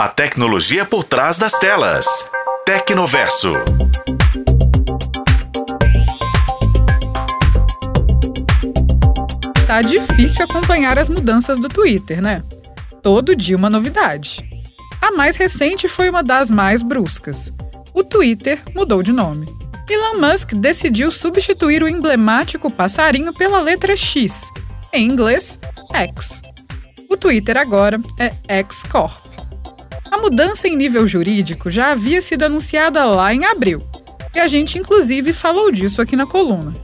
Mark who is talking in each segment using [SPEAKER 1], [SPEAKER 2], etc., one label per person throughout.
[SPEAKER 1] A tecnologia por trás das telas. Tecnoverso.
[SPEAKER 2] Tá difícil acompanhar as mudanças do Twitter, né? Todo dia uma novidade. A mais recente foi uma das mais bruscas. O Twitter mudou de nome. Elon Musk decidiu substituir o emblemático passarinho pela letra X, em inglês, X. O Twitter agora é X Corp. Mudança em nível jurídico já havia sido anunciada lá em abril, e a gente inclusive falou disso aqui na coluna.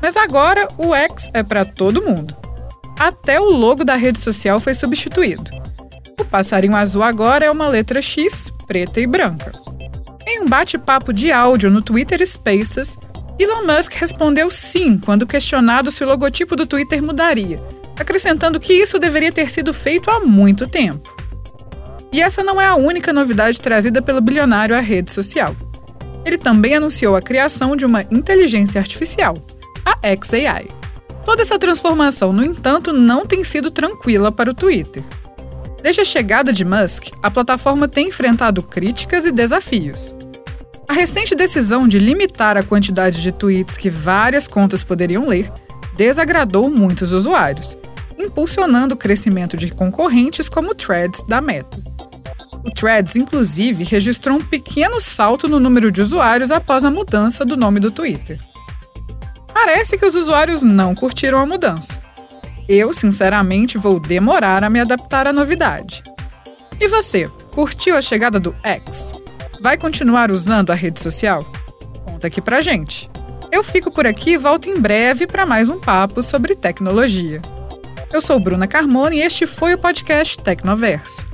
[SPEAKER 2] Mas agora o X é para todo mundo. Até o logo da rede social foi substituído. O passarinho azul agora é uma letra X, preta e branca. Em um bate-papo de áudio no Twitter Spaces, Elon Musk respondeu sim quando questionado se o logotipo do Twitter mudaria, acrescentando que isso deveria ter sido feito há muito tempo. E essa não é a única novidade trazida pelo bilionário à rede social. Ele também anunciou a criação de uma inteligência artificial, a XAI. Toda essa transformação, no entanto, não tem sido tranquila para o Twitter. Desde a chegada de Musk, a plataforma tem enfrentado críticas e desafios. A recente decisão de limitar a quantidade de tweets que várias contas poderiam ler desagradou muitos usuários, impulsionando o crescimento de concorrentes como Threads da Meta. O Threads, inclusive, registrou um pequeno salto no número de usuários após a mudança do nome do Twitter. Parece que os usuários não curtiram a mudança. Eu, sinceramente, vou demorar a me adaptar à novidade. E você, curtiu a chegada do X? Vai continuar usando a rede social? Conta aqui pra gente. Eu fico por aqui e volto em breve para mais um papo sobre tecnologia. Eu sou Bruna Carmona e este foi o podcast Tecnoverso.